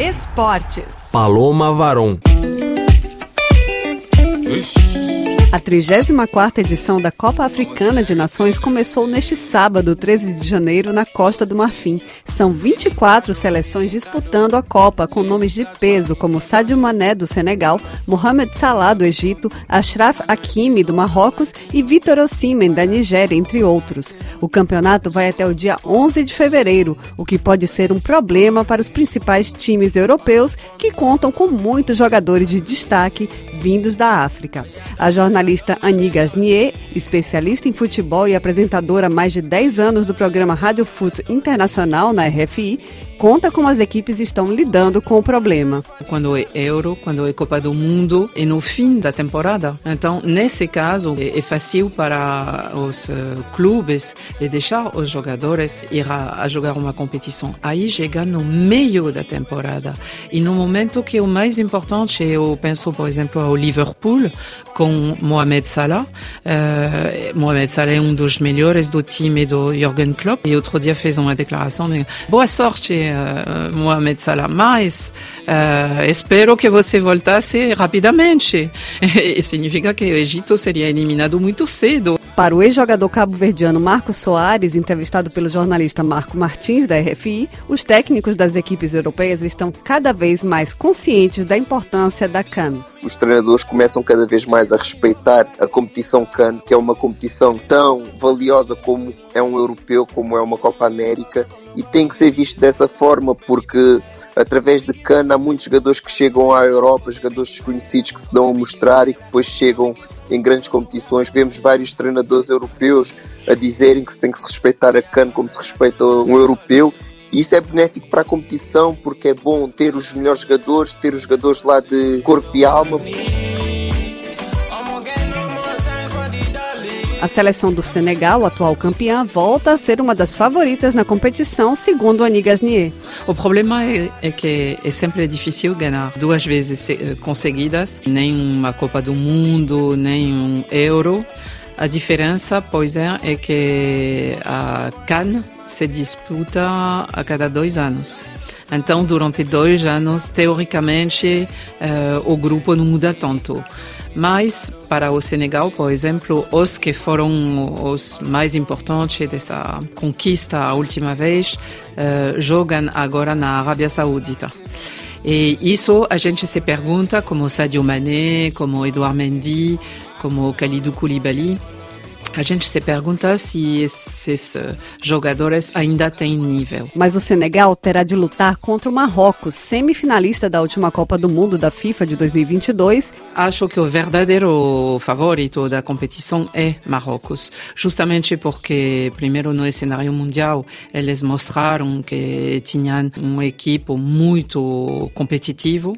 Esportes. Paloma Varon. A 34ª edição da Copa Africana de Nações começou neste sábado, 13 de janeiro, na Costa do Marfim. São 24 seleções disputando a Copa, com nomes de peso como Sadio Mané, do Senegal, Mohamed Salah, do Egito, Ashraf Hakimi, do Marrocos e Vitor Osimhen, da Nigéria, entre outros. O campeonato vai até o dia 11 de fevereiro, o que pode ser um problema para os principais times europeus, que contam com muitos jogadores de destaque vindos da África. A jornalista Annie Gasnier, especialista em futebol e apresentadora há mais de 10 anos do programa Rádio Foot Internacional na RFI, conta como as equipes estão lidando com o problema. Quando é Euro, quando é Copa do Mundo, é no fim da temporada. Então, nesse caso, é fácil para os uh, clubes de deixar os jogadores ir a, a jogar uma competição. Aí chega no meio da temporada. E no momento que é o mais importante, eu penso, por exemplo, ao Liverpool, com Mohamed Salah. Uh, Mohamed Salah é um dos melhores do time do Jürgen Klopp. E outro dia fez uma declaração de boa sorte uh, Mohamed Salah, mas uh, espero que você voltasse rapidamente. e significa que o Egito seria eliminado muito cedo. Para o ex-jogador cabo-verdiano Marcos Soares, entrevistado pelo jornalista Marco Martins, da RFI, os técnicos das equipes europeias estão cada vez mais conscientes da importância da CAN. Os treinadores começam cada vez mais a respeitar a competição CAN, que é uma competição tão valiosa como é um europeu, como é uma Copa América, e tem que ser visto dessa forma, porque através de Cana há muitos jogadores que chegam à Europa, jogadores desconhecidos que se dão a mostrar e que depois chegam em grandes competições. Vemos vários treinadores europeus a dizerem que se tem que respeitar a Cana como se respeita um europeu. E isso é benéfico para a competição porque é bom ter os melhores jogadores, ter os jogadores lá de corpo e alma. A seleção do Senegal, atual campeã, volta a ser uma das favoritas na competição, segundo Annie Gasnier. O problema é, é, que é sempre difícil ganhar duas vezes eh, conseguidas, nem uma Copa do Mundo, nem um Euro. A diferença, pois é, é que a CAN se disputa a cada dois anos. Então, durante dois anos, teoricamente, uh, o grupo não muda tanto. Mas, para o Senegal, por exemplo, os que foram os mais importantes dessa conquista a última vez uh, jogam agora na Arábia Saudita. E isso a gente se pergunta, como Sadio Mané, como Edouard Mendy, como Khalidou Koulibaly, a gente se pergunta se esses eh, jogadores ainda têm nível. Mas o Senegal terá de lutar contra o Marrocos, semifinalista da última Copa do Mundo da FIFA de 2022. Acho que o verdadeiro favorito da competição é Marrocos, justamente porque, primeiro, no cenário mundial, eles mostraram que tinham uma equipe muito competitivo,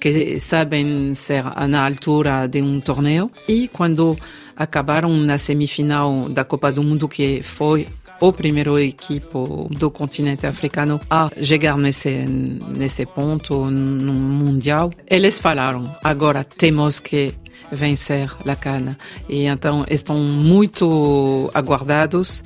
que sabem ser na altura de um torneio e quando acabaram na semifinal da Copa do Mundo, que foi o primeiro equipe do continente africano a chegar nesse, nesse ponto no Mundial. Eles falaram, agora temos que vencer a cana. E então estão muito aguardados.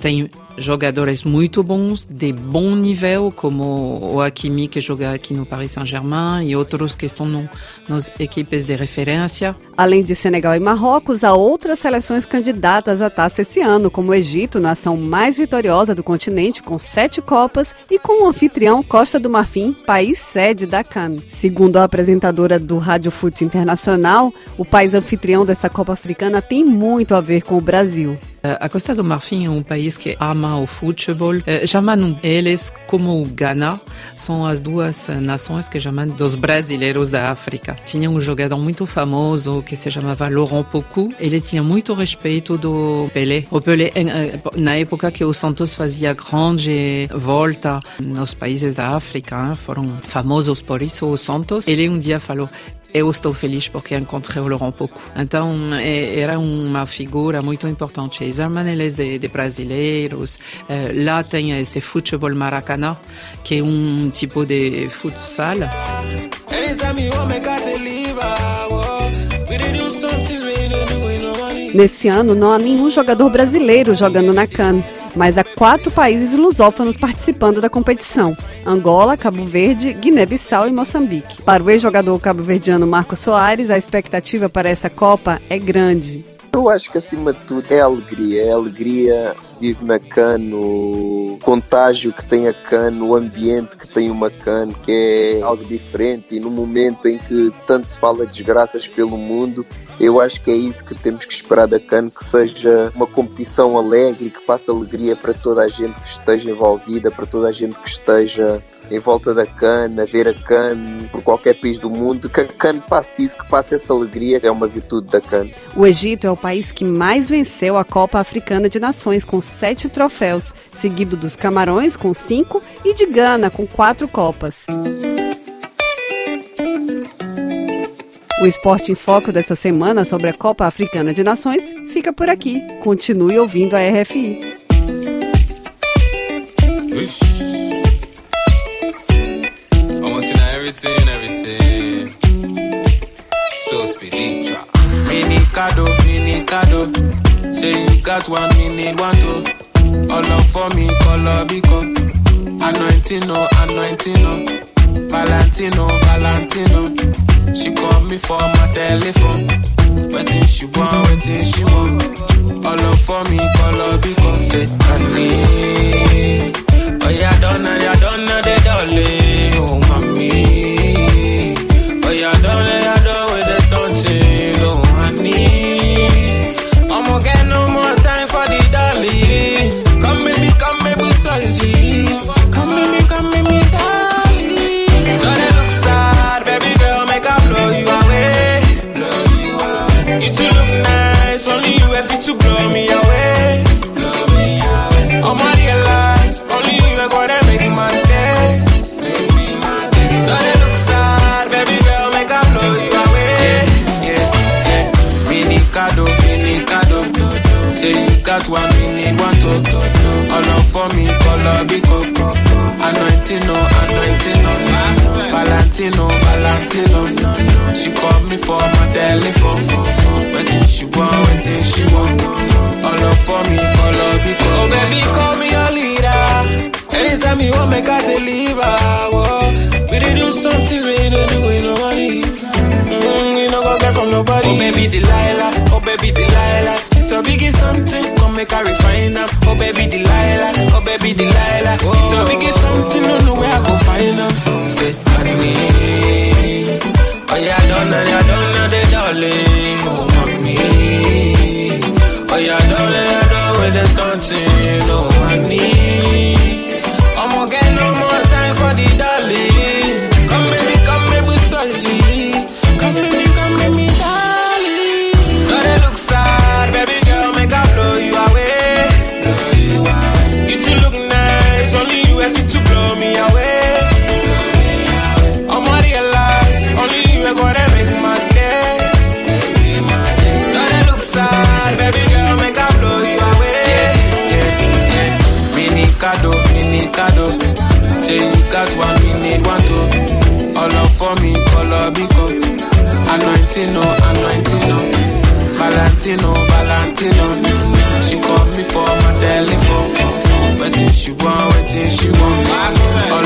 Tem jogadores muito bons, de bom nível, como o Hakimi que joga aqui no Paris Saint-Germain e outros que estão no, nas equipes de referência. Além de Senegal e Marrocos, há outras seleções candidatas à taça esse ano, como o Egito, nação mais vitoriosa do continente, com sete Copas, e com o anfitrião Costa do Marfim, país sede da CAN. Segundo a apresentadora do Rádio Fute Internacional, o país anfitrião dessa Copa Africana tem muito a ver com o Brasil. A Costa do Marfim é um país que ama o futebol. Chamam eles como o Ghana, são as duas nações que chamam dos brasileiros da África. Tinha um jogador muito famoso que se chamava Laurent Poku. Ele tinha muito respeito do Pelé. O Pelé, na época que o Santos fazia grande volta nos países da África, foram famosos por isso, o Santos. Ele um dia falou: eu estou feliz porque encontrei o Laurent Poco. Então, é, era uma figura muito importante. Os irmãos de, de brasileiros, é, lá tem esse futebol maracanã, que é um tipo de futsal. Me, Nesse ano, não há nenhum jogador brasileiro jogando na CAN, mas há quatro países lusófonos participando da competição: Angola, Cabo Verde, Guiné-Bissau e Moçambique. Para o ex-jogador cabo-verdiano Marco Soares, a expectativa para essa Copa é grande. Eu acho que acima de tudo é alegria. É alegria se vive na cano, o contágio que tem a cano, o ambiente que tem uma cano, que é algo diferente. E no momento em que tanto se fala de desgraças pelo mundo, eu acho que é isso que temos que esperar da CAN, que seja uma competição alegre, que passe alegria para toda a gente que esteja envolvida, para toda a gente que esteja em volta da CAN, a ver a CAN por qualquer país do mundo, que a CAN passe isso, que passe essa alegria, que é uma virtude da CAN. O Egito é o país que mais venceu a Copa Africana de Nações, com sete troféus, seguido dos Camarões, com cinco, e de Gana, com quatro Copas. O Esporte em Foco dessa semana sobre a Copa Africana de Nações fica por aqui. Continue ouvindo a RFI. Anointing, no, anointing, no. Valentino, Valentino. She call me for my telephone. Waiting she want, waiting she want. All up for me, call up because say, honey. Oh yeah, don't know, yeah, don't know the dolly. place Only you have to blow me away. Say you got one, we need one to. All up for me, color be coco. Anointing, no, anointing, no. Valentino, Valentino. She called me for my telephone. Waiting she want, waiting she want. All up for me, all up because. Oh baby, call me your leader. Anytime you want, make I deliver. Whoa. We did do some things we don't do with nobody. Mm, you know go get from nobody. Oh baby Delilah, oh baby A biggie something, come make I refine them. Oh baby Delilah, oh baby Delilah. It's a biggie Valentino, Valentino. She called me for my telephone. Waiting she want, waiting she want. All